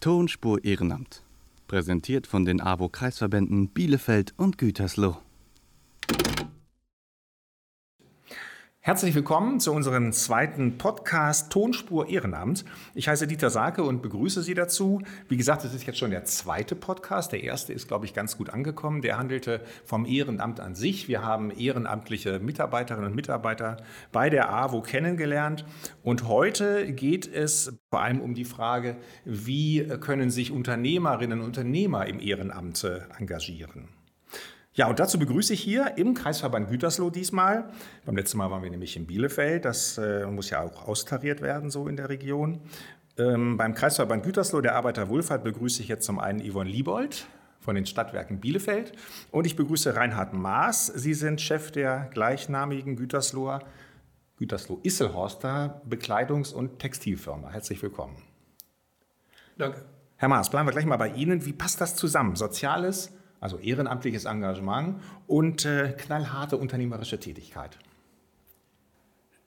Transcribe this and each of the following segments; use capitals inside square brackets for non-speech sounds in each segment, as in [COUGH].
Tonspur Ehrenamt. Präsentiert von den AWO-Kreisverbänden Bielefeld und Gütersloh. Herzlich willkommen zu unserem zweiten Podcast Tonspur Ehrenamt. Ich heiße Dieter Sarke und begrüße Sie dazu. Wie gesagt, es ist jetzt schon der zweite Podcast. Der erste ist, glaube ich, ganz gut angekommen. Der handelte vom Ehrenamt an sich. Wir haben ehrenamtliche Mitarbeiterinnen und Mitarbeiter bei der AWO kennengelernt. Und heute geht es vor allem um die Frage, wie können sich Unternehmerinnen und Unternehmer im Ehrenamt engagieren. Ja, und dazu begrüße ich hier im Kreisverband Gütersloh diesmal. Beim letzten Mal waren wir nämlich in Bielefeld. Das äh, muss ja auch austariert werden, so in der Region. Ähm, beim Kreisverband Gütersloh der Arbeiterwohlfahrt begrüße ich jetzt zum einen Yvonne Liebold von den Stadtwerken Bielefeld und ich begrüße Reinhard Maas. Sie sind Chef der gleichnamigen Gütersloher Gütersloh-Isselhorster Bekleidungs- und Textilfirma. Herzlich willkommen. Danke. Herr Maas, bleiben wir gleich mal bei Ihnen. Wie passt das zusammen? Soziales also ehrenamtliches Engagement und äh, knallharte unternehmerische Tätigkeit.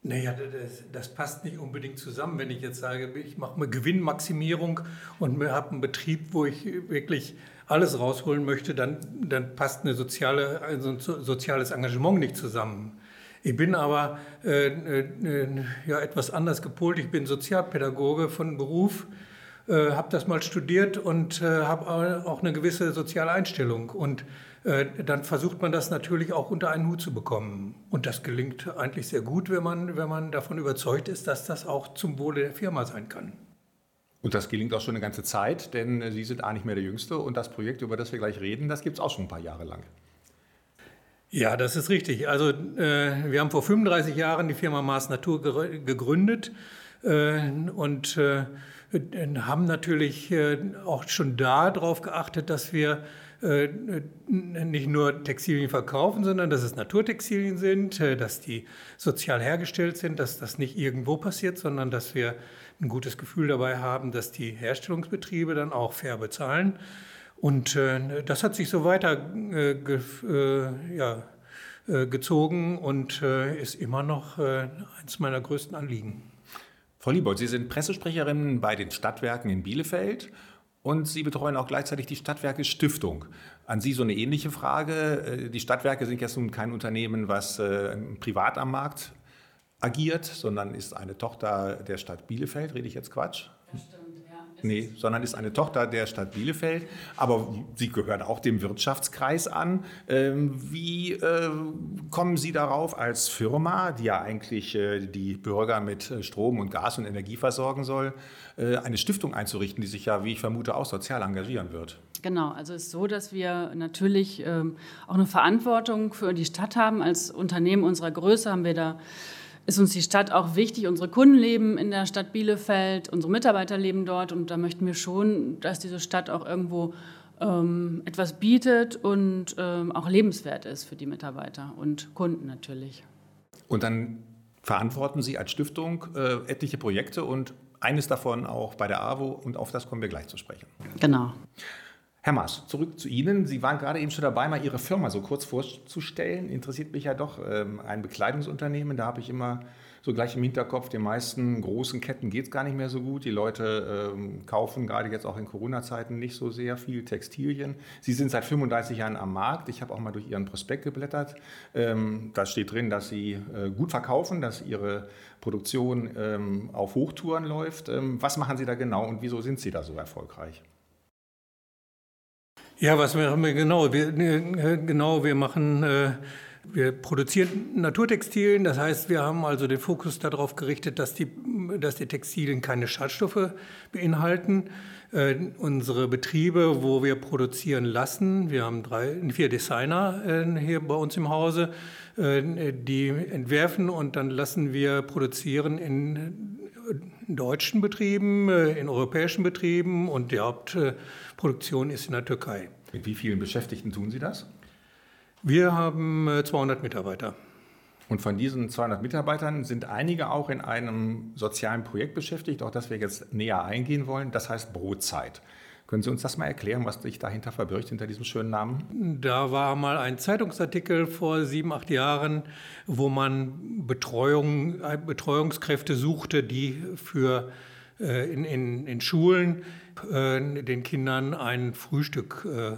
Naja, das, das, passt nicht unbedingt zusammen, wenn ich jetzt sage, ich mache eine Gewinnmaximierung und habe einen Betrieb, wo ich wirklich alles rausholen möchte, dann, dann passt eine soziale, also ein soziales Engagement nicht zusammen. Ich bin aber äh, äh, ja, etwas anders gepolt. Ich bin Sozialpädagoge von Beruf äh, habe das mal studiert und äh, habe auch eine gewisse soziale Einstellung. Und äh, dann versucht man das natürlich auch unter einen Hut zu bekommen. Und das gelingt eigentlich sehr gut, wenn man, wenn man davon überzeugt ist, dass das auch zum Wohle der Firma sein kann. Und das gelingt auch schon eine ganze Zeit, denn äh, Sie sind auch nicht mehr der Jüngste und das Projekt, über das wir gleich reden, das gibt es auch schon ein paar Jahre lang. Ja, das ist richtig. Also äh, wir haben vor 35 Jahren die Firma Mars Natur gegründet äh, und äh, haben natürlich äh, auch schon da darauf geachtet, dass wir äh, nicht nur Textilien verkaufen, sondern dass es Naturtextilien sind, äh, dass die sozial hergestellt sind, dass das nicht irgendwo passiert, sondern dass wir ein gutes Gefühl dabei haben, dass die Herstellungsbetriebe dann auch fair bezahlen. Und das hat sich so weiter gezogen und ist immer noch eines meiner größten Anliegen. Frau Liebold, Sie sind Pressesprecherin bei den Stadtwerken in Bielefeld und Sie betreuen auch gleichzeitig die Stadtwerke Stiftung. An Sie so eine ähnliche Frage. Äh, die Stadtwerke sind jetzt nun kein Unternehmen, was äh, privat am Markt agiert, sondern ist eine Tochter der Stadt Bielefeld. Rede ich jetzt Quatsch? Das stimmt. Nee, sondern ist eine Tochter der Stadt Bielefeld. Aber sie gehört auch dem Wirtschaftskreis an. Ähm, wie äh, kommen Sie darauf als Firma, die ja eigentlich äh, die Bürger mit äh, Strom und Gas und Energie versorgen soll, eine Stiftung einzurichten, die sich ja, wie ich vermute, auch sozial engagieren wird? Genau, also es ist so, dass wir natürlich ähm, auch eine Verantwortung für die Stadt haben. Als Unternehmen unserer Größe haben wir da ist uns die Stadt auch wichtig. Unsere Kunden leben in der Stadt Bielefeld, unsere Mitarbeiter leben dort und da möchten wir schon, dass diese Stadt auch irgendwo ähm, etwas bietet und ähm, auch lebenswert ist für die Mitarbeiter und Kunden natürlich. Und dann verantworten Sie als Stiftung äh, etliche Projekte und eines davon auch bei der AWO und auf das kommen wir gleich zu sprechen. Genau. Herr Maas, zurück zu Ihnen. Sie waren gerade eben schon dabei, mal Ihre Firma so kurz vorzustellen. Interessiert mich ja doch ähm, ein Bekleidungsunternehmen. Da habe ich immer so gleich im Hinterkopf, den meisten großen Ketten geht es gar nicht mehr so gut. Die Leute ähm, kaufen gerade jetzt auch in Corona-Zeiten nicht so sehr viel Textilien. Sie sind seit 35 Jahren am Markt. Ich habe auch mal durch Ihren Prospekt geblättert. Ähm, da steht drin, dass Sie äh, gut verkaufen, dass Ihre Produktion ähm, auf Hochtouren läuft. Ähm, was machen Sie da genau und wieso sind Sie da so erfolgreich? Ja, was machen wir genau? Wir, äh, genau, wir machen, äh, wir produzieren Naturtextilien. Das heißt, wir haben also den Fokus darauf gerichtet, dass die, dass die Textilien keine Schadstoffe beinhalten. Äh, unsere Betriebe, wo wir produzieren lassen, wir haben drei, vier Designer hier bei uns im Hause, die entwerfen und dann lassen wir produzieren in deutschen Betrieben, in europäischen Betrieben und die Hauptproduktion ist in der Türkei. Mit wie vielen Beschäftigten tun Sie das? Wir haben 200 äh, Mitarbeiter. Und von diesen 200 Mitarbeitern sind einige auch in einem sozialen Projekt beschäftigt, auf das wir jetzt näher eingehen wollen. Das heißt Brotzeit. Können Sie uns das mal erklären, was sich dahinter verbirgt, hinter diesem schönen Namen? Da war mal ein Zeitungsartikel vor sieben, acht Jahren, wo man Betreuung, Betreuungskräfte suchte, die für äh, in, in, in Schulen äh, den Kindern ein Frühstück äh,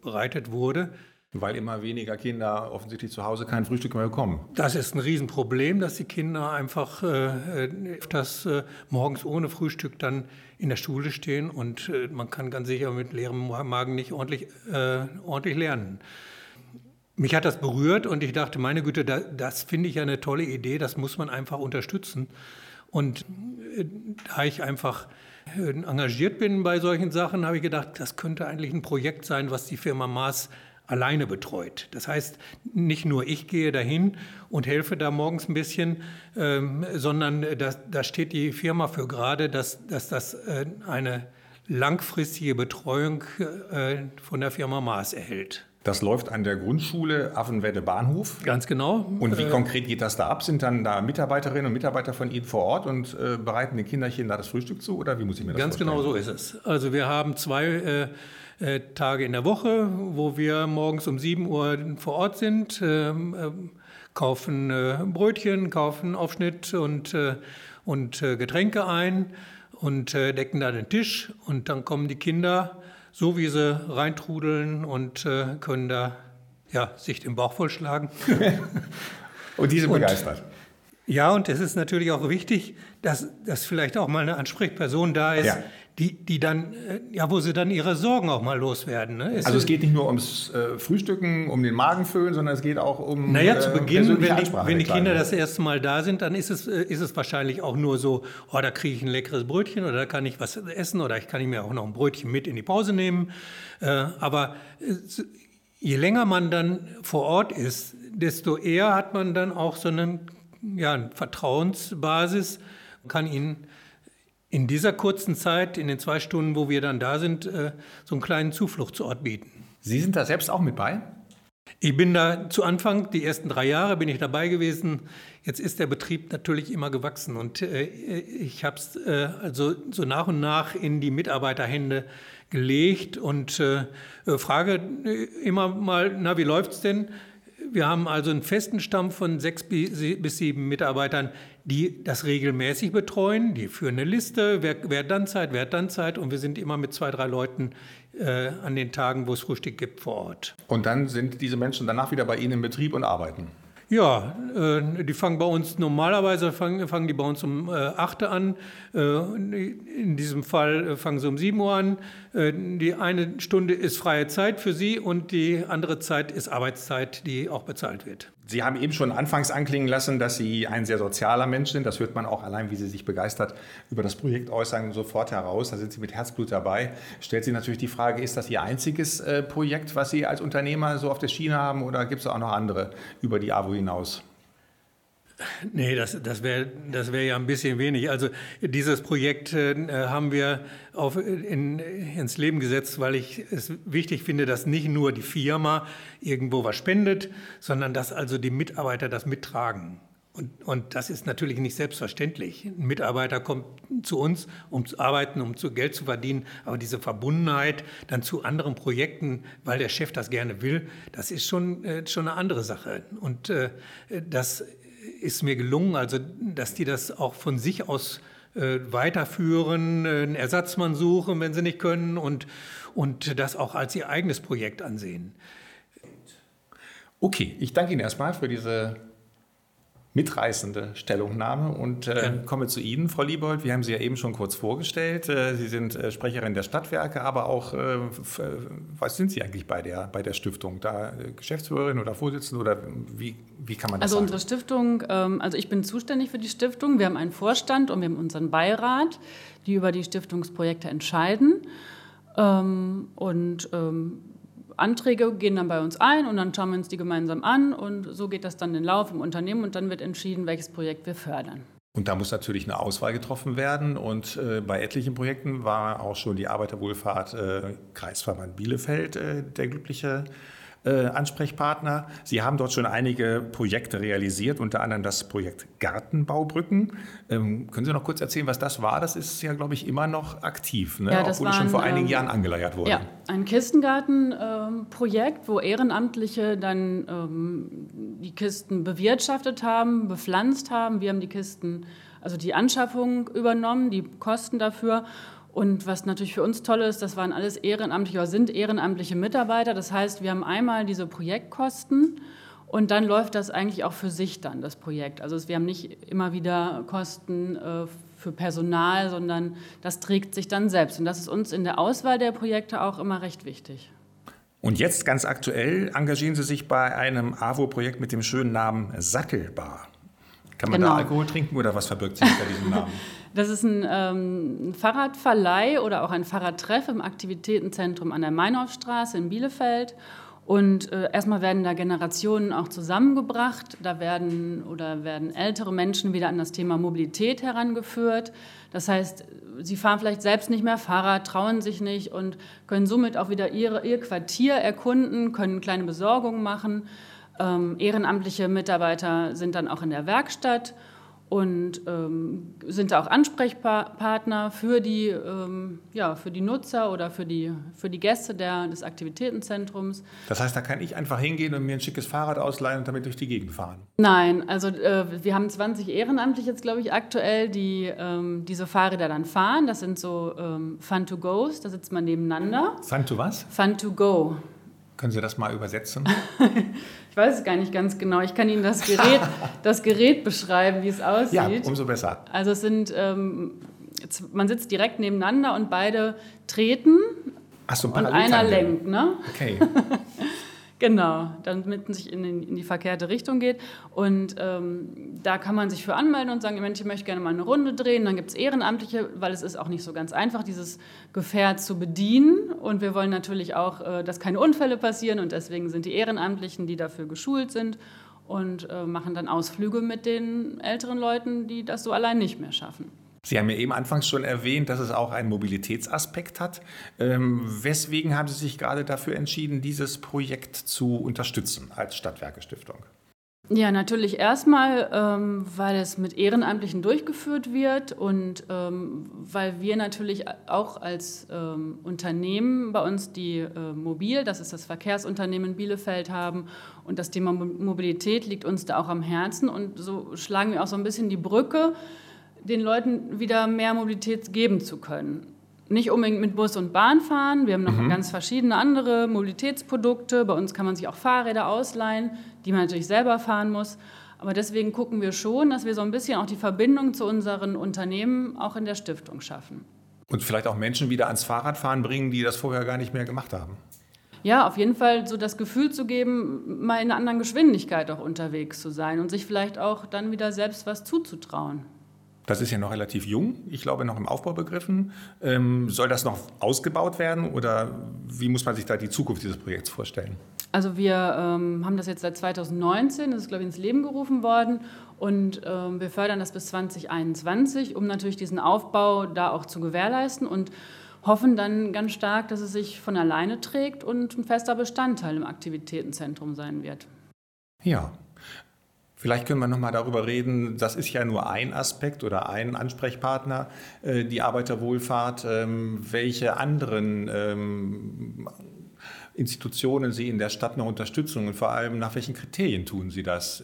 bereitet wurde. Weil immer weniger Kinder offensichtlich zu Hause kein Frühstück mehr bekommen. Das ist ein Riesenproblem, dass die Kinder einfach äh, das äh, morgens ohne Frühstück dann in der Schule stehen und äh, man kann ganz sicher mit leerem Magen nicht ordentlich, äh, ordentlich lernen. Mich hat das berührt und ich dachte, meine Güte, da, das finde ich ja eine tolle Idee, das muss man einfach unterstützen. Und äh, da ich einfach äh, engagiert bin bei solchen Sachen, habe ich gedacht, das könnte eigentlich ein Projekt sein, was die Firma Maas alleine betreut. Das heißt, nicht nur ich gehe dahin und helfe da morgens ein bisschen, ähm, sondern da, steht die Firma für gerade, dass, dass das äh, eine langfristige Betreuung äh, von der Firma Maas erhält. Das läuft an der Grundschule Affenwedde Bahnhof. Ganz genau. Und wie äh, konkret geht das da ab? Sind dann da Mitarbeiterinnen und Mitarbeiter von Ihnen vor Ort und äh, bereiten den Kinderchen da das Frühstück zu? Oder wie muss ich mir das Ganz vorstellen? genau so ist es. Also wir haben zwei äh, äh, Tage in der Woche, wo wir morgens um 7 Uhr vor Ort sind, ähm, äh, kaufen äh, Brötchen, kaufen Aufschnitt und, und Getränke ein und decken da den Tisch. Und dann kommen die Kinder, so wie sie reintrudeln und können da ja, sich den Bauch vollschlagen. [LAUGHS] und die sind und, begeistert. Ja, und es ist natürlich auch wichtig, dass, dass vielleicht auch mal eine Ansprechperson da ist, ja die, die dann, äh, ja, wo sie dann ihre Sorgen auch mal loswerden. Ne? also es geht nicht nur ums äh, Frühstücken, um den Magen füllen, sondern es geht auch um. Naja, zu äh, Beginn, wenn die, wenn die Kinder das erste Mal da sind, dann ist es, äh, ist es wahrscheinlich auch nur so, oh, da kriege ich ein leckeres Brötchen oder da kann ich was essen oder ich kann mir auch noch ein Brötchen mit in die Pause nehmen. Äh, aber äh, je länger man dann vor Ort ist, desto eher hat man dann auch so einen, ja, eine Vertrauensbasis, kann ihnen in dieser kurzen Zeit, in den zwei Stunden, wo wir dann da sind, äh, so einen kleinen Zufluchtsort bieten. Sie sind da selbst auch mit bei? Ich bin da zu Anfang, die ersten drei Jahre bin ich dabei gewesen. Jetzt ist der Betrieb natürlich immer gewachsen und äh, ich habe es äh, also so nach und nach in die Mitarbeiterhände gelegt und frage immer mal, na, wie läuft's denn? Wir haben also einen festen Stamm von sechs bis sieben Mitarbeitern, die das regelmäßig betreuen. Die führen eine Liste, wer, wer hat dann Zeit, wer hat dann Zeit. Und wir sind immer mit zwei, drei Leuten äh, an den Tagen, wo es Frühstück gibt, vor Ort. Und dann sind diese Menschen danach wieder bei Ihnen im Betrieb und arbeiten? Ja, äh, die fangen bei uns normalerweise fangen, fangen die bei uns um äh, 8 Uhr an. Äh, in diesem Fall äh, fangen sie um 7 Uhr an. Äh, die eine Stunde ist freie Zeit für sie und die andere Zeit ist Arbeitszeit, die auch bezahlt wird. Sie haben eben schon anfangs anklingen lassen, dass Sie ein sehr sozialer Mensch sind. Das hört man auch allein, wie Sie sich begeistert über das Projekt äußern, sofort heraus. Da sind Sie mit Herzblut dabei. Stellt sich natürlich die Frage, ist das Ihr einziges äh, Projekt, was Sie als Unternehmer so auf der Schiene haben oder gibt es auch noch andere über die AWO hinaus? Nee, das, das wäre das wär ja ein bisschen wenig. Also dieses Projekt äh, haben wir auf, in, ins Leben gesetzt, weil ich es wichtig finde, dass nicht nur die Firma irgendwo was spendet, sondern dass also die Mitarbeiter das mittragen. Und, und das ist natürlich nicht selbstverständlich. Ein Mitarbeiter kommt zu uns, um zu arbeiten, um zu Geld zu verdienen, aber diese Verbundenheit dann zu anderen Projekten, weil der Chef das gerne will, das ist schon, äh, schon eine andere Sache. Und äh, das ist mir gelungen, also dass die das auch von sich aus äh, weiterführen, äh, einen Ersatzmann suchen, wenn sie nicht können und, und das auch als ihr eigenes Projekt ansehen. Okay, ich danke Ihnen erstmal für diese mitreißende Stellungnahme und äh, ja. komme zu Ihnen, Frau Liebold. Wir haben Sie ja eben schon kurz vorgestellt. Äh, Sie sind äh, Sprecherin der Stadtwerke, aber auch, äh, was sind Sie eigentlich bei der, bei der Stiftung? Da äh, Geschäftsführerin oder Vorsitzende oder wie, wie kann man das Also sagen? unsere Stiftung, ähm, also ich bin zuständig für die Stiftung. Wir haben einen Vorstand und wir haben unseren Beirat, die über die Stiftungsprojekte entscheiden. Ähm, und ähm, Anträge gehen dann bei uns ein und dann schauen wir uns die gemeinsam an und so geht das dann in den Lauf im Unternehmen und dann wird entschieden, welches Projekt wir fördern. Und da muss natürlich eine Auswahl getroffen werden. Und äh, bei etlichen Projekten war auch schon die Arbeiterwohlfahrt äh, Kreisverband Bielefeld äh, der glückliche äh, Ansprechpartner. Sie haben dort schon einige Projekte realisiert, unter anderem das Projekt Gartenbaubrücken. Ähm, können Sie noch kurz erzählen, was das war? Das ist ja, glaube ich, immer noch aktiv, ne? ja, obwohl es schon vor einigen ähm, Jahren angeleiert wurde. Ja, ein Kistengartenprojekt, ähm, wo Ehrenamtliche dann ähm, die Kisten bewirtschaftet haben, bepflanzt haben. Wir haben die Kisten also die Anschaffung übernommen, die Kosten dafür. Und was natürlich für uns toll ist, das waren alles ehrenamtliche oder sind ehrenamtliche Mitarbeiter. Das heißt, wir haben einmal diese Projektkosten und dann läuft das eigentlich auch für sich dann, das Projekt. Also wir haben nicht immer wieder Kosten äh, für Personal, sondern das trägt sich dann selbst. Und das ist uns in der Auswahl der Projekte auch immer recht wichtig. Und jetzt ganz aktuell engagieren Sie sich bei einem AWO-Projekt mit dem schönen Namen Sattelbar. Kann man genau. da Alkohol trinken oder was verbirgt sich hinter diesem Namen? [LAUGHS] Das ist ein ähm, Fahrradverleih oder auch ein Fahrradtreff im Aktivitätenzentrum an der Meinhofstraße in Bielefeld. Und äh, erstmal werden da Generationen auch zusammengebracht. Da werden oder werden ältere Menschen wieder an das Thema Mobilität herangeführt. Das heißt, sie fahren vielleicht selbst nicht mehr Fahrrad, trauen sich nicht und können somit auch wieder ihre, ihr Quartier erkunden, können kleine Besorgungen machen. Ähm, ehrenamtliche Mitarbeiter sind dann auch in der Werkstatt und ähm, sind da auch Ansprechpartner für die, ähm, ja, für die Nutzer oder für die, für die Gäste der, des Aktivitätenzentrums. Das heißt, da kann ich einfach hingehen und mir ein schickes Fahrrad ausleihen und damit durch die Gegend fahren? Nein, also äh, wir haben 20 Ehrenamtliche jetzt, glaube ich, aktuell, die ähm, diese Fahrräder dann fahren. Das sind so ähm, Fun-to-Goes, da sitzt man nebeneinander. Fun-to was? Fun-to-go. Können Sie das mal übersetzen? [LAUGHS] ich weiß es gar nicht ganz genau. Ich kann Ihnen das Gerät, [LAUGHS] das Gerät beschreiben, wie es aussieht. Ja, umso besser. Also es sind, ähm, man sitzt direkt nebeneinander und beide treten Ach so, und einer lenkt. Ne? Okay. [LAUGHS] Genau, damit man sich in, in, die verkehrte Richtung geht. Und ähm, da kann man sich für anmelden und sagen, Mensch, ich möchte gerne mal eine Runde drehen. Dann gibt es Ehrenamtliche, weil es ist auch nicht so ganz einfach, dieses Gefährt zu bedienen. Und wir wollen natürlich auch, äh, dass keine Unfälle passieren. Und deswegen sind die Ehrenamtlichen, die dafür geschult sind und äh, machen dann Ausflüge mit den älteren Leuten, die das so allein nicht mehr schaffen. Sie haben ja eben anfangs schon erwähnt, dass es auch einen Mobilitätsaspekt hat. Ähm, weswegen haben Sie sich gerade dafür entschieden, dieses Projekt zu unterstützen als Stadtwerke Stiftung? Ja, natürlich erstmal, ähm, weil es mit Ehrenamtlichen durchgeführt wird und ähm, weil wir natürlich auch als ähm, Unternehmen bei uns die äh, Mobil, das ist das Verkehrsunternehmen Bielefeld haben und das Thema Mobilität liegt uns da auch am Herzen und so schlagen wir auch so ein bisschen die Brücke den Leuten wieder mehr Mobilität geben zu können. Nicht unbedingt mit Bus und Bahn fahren. Wir haben noch mhm. ganz verschiedene andere Mobilitätsprodukte. Bei uns kann man sich auch Fahrräder ausleihen, die man natürlich selber fahren muss. Aber deswegen gucken wir schon, dass wir so ein bisschen auch die Verbindung zu unseren Unternehmen auch in der Stiftung schaffen. Und vielleicht auch Menschen wieder ans Fahrradfahren bringen, die das vorher gar nicht mehr gemacht haben. Ja, auf jeden Fall so das Gefühl zu geben, mal in einer anderen Geschwindigkeit auch unterwegs zu sein und sich vielleicht auch dann wieder selbst was zuzutrauen. Das ist ja noch relativ jung, ich glaube noch im Aufbau begriffen. Ähm, soll das noch ausgebaut werden oder wie muss man sich da die Zukunft dieses Projekts vorstellen? Also wir ähm, haben das jetzt seit 2019, das ist glaube ich ins Leben gerufen worden und ähm, wir fördern das bis 2021, um natürlich diesen Aufbau da auch zu gewährleisten und hoffen dann ganz stark, dass es sich von alleine trägt und ein fester Bestandteil im Aktivitätenzentrum sein wird. Ja, Vielleicht können wir noch mal darüber reden, das ist ja nur ein Aspekt oder ein Ansprechpartner, äh, die Arbeiterwohlfahrt. Ähm, welche anderen ähm, Institutionen Sie in der Stadt noch unterstützen und vor allem nach welchen Kriterien tun Sie das?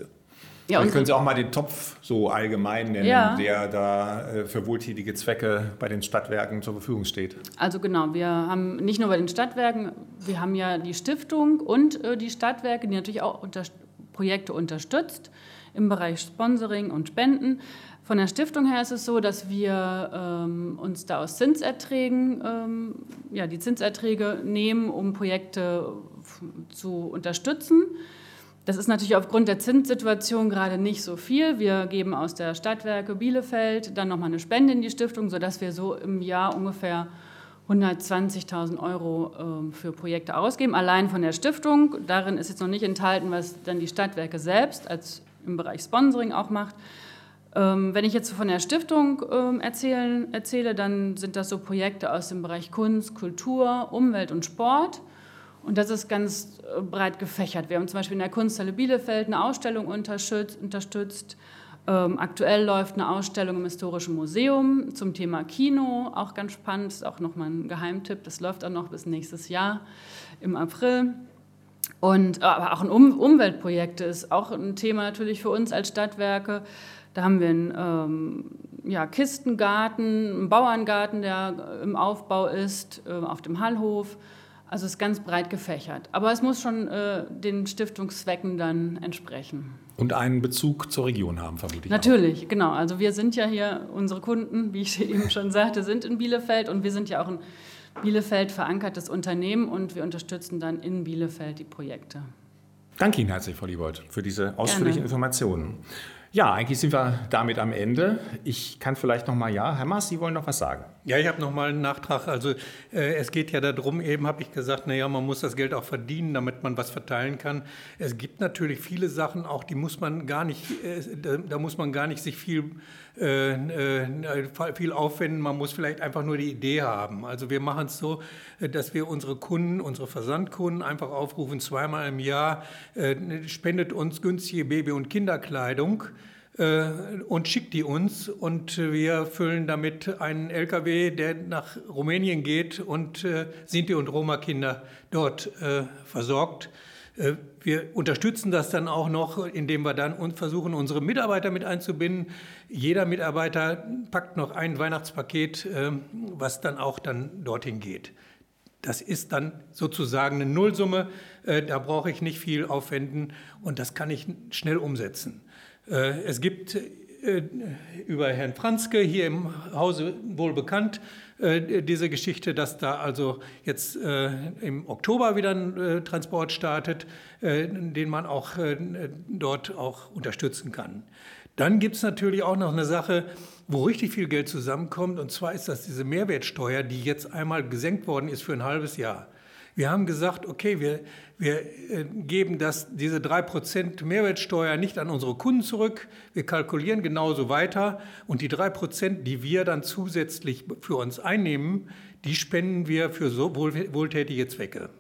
Ja, können Sie auch mal den Topf so allgemein nennen, ja. der da äh, für wohltätige Zwecke bei den Stadtwerken zur Verfügung steht. Also genau, wir haben nicht nur bei den Stadtwerken, wir haben ja die Stiftung und äh, die Stadtwerke, die natürlich auch unter Projekte unterstützt im Bereich Sponsoring und Spenden. Von der Stiftung her ist es so, dass wir ähm, uns da aus Zinserträgen, ähm, ja, die Zinserträge nehmen, um Projekte zu unterstützen. Das ist natürlich aufgrund der Zinssituation gerade nicht so viel. Wir geben aus der Stadtwerke Bielefeld dann nochmal eine Spende in die Stiftung, sodass wir so im Jahr ungefähr 120.000 Euro ähm, für Projekte ausgeben, allein von der Stiftung. Darin ist jetzt noch nicht enthalten, was dann die Stadtwerke selbst als im Bereich Sponsoring auch macht. Ähm, wenn ich jetzt von der Stiftung ähm, erzählen, erzähle, dann sind das so Projekte aus dem Bereich Kunst, Kultur, Umwelt und Sport. Und das ist ganz äh, breit gefächert. Wir haben zum Beispiel in der Kunsthalle Bielefeld eine Ausstellung unterstützt. Ähm, aktuell läuft eine Ausstellung im Historischen Museum zum Thema Kino, auch ganz spannend, ist auch nochmal ein Geheimtipp. Das läuft auch noch bis nächstes Jahr im April. Und aber auch ein um Umweltprojekte ist auch ein Thema natürlich für uns als Stadtwerke. Da haben wir ein, ähm, ja, Kistengarten, ein Bauerngarten, der im Aufbau ist, äh, auf dem Hallhof. Also es ist ganz breit gefächert. Aber es muss schon äh, den Stiftungszwecken dann entsprechen. Und einen Bezug zur Region haben, vermutlich. Natürlich, auch. genau. Also wir sind ja hier, unsere Kunden, wie ich [LAUGHS] eben schon sagte, sind in Bielefeld und wir sind ja auch ein Bielefeld verankertes Unternehmen und wir unterstützen dann in Bielefeld die Projekte. Danke Ihnen herzlich, Frau Liebold, für diese ausführlichen Gerne. Informationen. Ja, eigentlich sind wir damit am Ende. Ich kann vielleicht noch mal, ja, Herr Maas, Sie wollen noch was sagen. Ja, ich habe noch mal einen Nachtrag. Also äh, es geht ja darum, eben habe ich gesagt, naja, man muss das Geld auch verdienen, damit man was verteilen kann. Es gibt natürlich viele Sachen, auch die muss man gar nicht, äh, da, da, muss man gar nicht sich viel, äh, äh viel aufwenden. Man muss vielleicht einfach nur die Idee haben. Also wir machen es so, dass wir unsere Kunden, unsere Versandkunden einfach aufrufen, zweimal im Jahr äh, spendet uns günstige Baby- und Kinderkleidung. Äh, und schickt die uns und wir füllen damit einen LKW, der nach Rumänien geht und äh, Sinti und Roma-Kinder dort äh, versorgt. Wir unterstützen das dann auch noch, indem wir dann versuchen, unsere Mitarbeiter mit einzubinden. Jeder Mitarbeiter packt noch ein Weihnachtspaket, was dann auch dann dorthin geht. Das ist dann sozusagen eine Nullsumme. Da brauche ich nicht viel aufwenden und das kann ich schnell umsetzen. Äh, es gibt äh, über Herrn Franzke hier im Hause wohl bekannt, äh, diese Geschichte, dass da also jetzt im Oktober wieder ein Transport startet, den man auch dort auch unterstützen kann. Dann gibt es natürlich auch noch eine Sache, wo richtig viel Geld zusammenkommt, und zwar ist das diese Mehrwertsteuer, die jetzt einmal gesenkt worden ist für ein halbes Jahr. Wir haben gesagt, okay, wir, wir äh, geben das, diese 3% Mehrwertsteuer nicht an unsere Kunden zurück. Wir kalkulieren genauso weiter. Und die 3%, die wir dann zusätzlich für uns einnehmen, die spenden wir für so wohltätige Zwecke.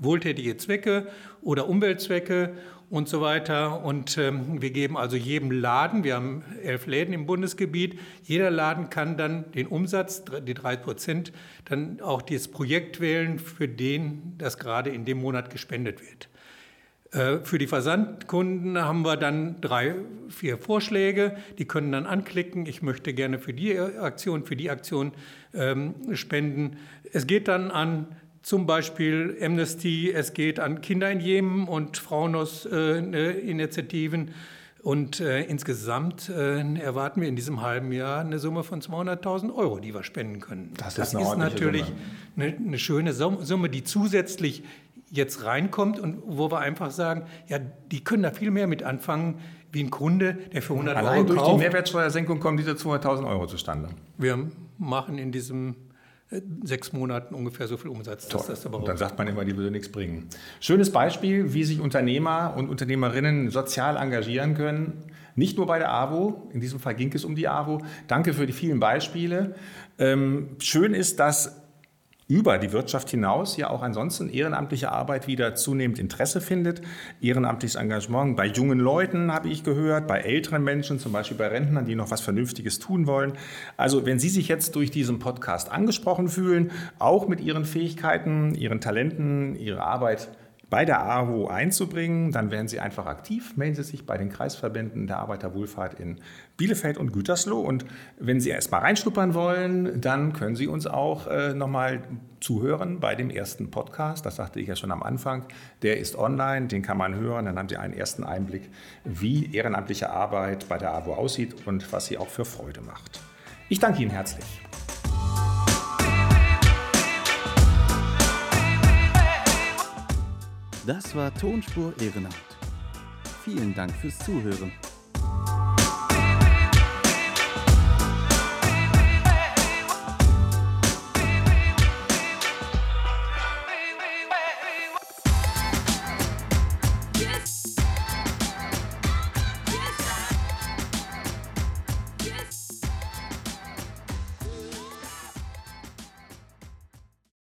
Wohltätige Zwecke oder Umweltzwecke und so weiter. Und ähm, wir geben also jedem Laden, wir haben elf Läden im Bundesgebiet, jeder Laden kann dann den Umsatz, die drei Prozent, dann auch das Projekt wählen, für den das gerade in dem Monat gespendet wird. Äh, für die Versandkunden haben wir dann drei, vier Vorschläge. Die können dann anklicken, ich möchte gerne für die Aktion, für die Aktion ähm, spenden. Es geht dann an zum Beispiel Amnesty, es geht an Kinder in Jemen und Frauenos-Initiativen. Äh, und äh, insgesamt äh, erwarten wir in diesem halben Jahr eine Summe von 200.000 Euro, die wir spenden können. Das, das ist, ist natürlich eine, eine, schöne Summe, die zusätzlich jetzt reinkommt und wo wir einfach sagen, ja, die können da viel mehr mit anfangen, wie ein Kunde, der für 100 Allein Euro kauft. durch die Mehrwertsteuersenkung kommen diese 200.000 Euro zustande. Wir machen in diesem sechs Monaten ungefähr so viel Umsatz. Toll. Das und dann sagt man immer, die würde nichts bringen. Schönes Beispiel, wie sich Unternehmer und Unternehmerinnen sozial engagieren können. Nicht nur bei der AWO, in diesem Fall ging es um die AWO. Danke für die vielen Beispiele. Ähm, schön ist, dass über die Wirtschaft hinaus ja auch ansonsten ehrenamtliche Arbeit wieder zunehmend Interesse findet. Ehrenamtliches Engagement bei jungen Leuten habe ich gehört, bei älteren Menschen, zum Beispiel bei Rentnern, die noch was Vernünftiges tun wollen. Also wenn Sie sich jetzt durch diesen Podcast angesprochen fühlen, auch mit Ihren Fähigkeiten, Ihren Talenten, Ihre Arbeit bei der AWO einzubringen, dann werden Sie einfach aktiv. Melden Sie sich bei den Kreisverbänden der Arbeiterwohlfahrt in Bielefeld und Gütersloh. Und wenn Sie erst mal reinschnuppern wollen, dann können Sie uns auch äh, nochmal zuhören bei dem ersten Podcast. Das sagte ich ja schon am Anfang. Der ist online, den kann man hören. Dann haben Sie einen ersten Einblick, wie ehrenamtliche Arbeit bei der AWO aussieht und was sie auch für Freude macht. Ich danke Ihnen herzlich. Das war Tonspur Ehrenamt. Vielen Dank fürs Zuhören.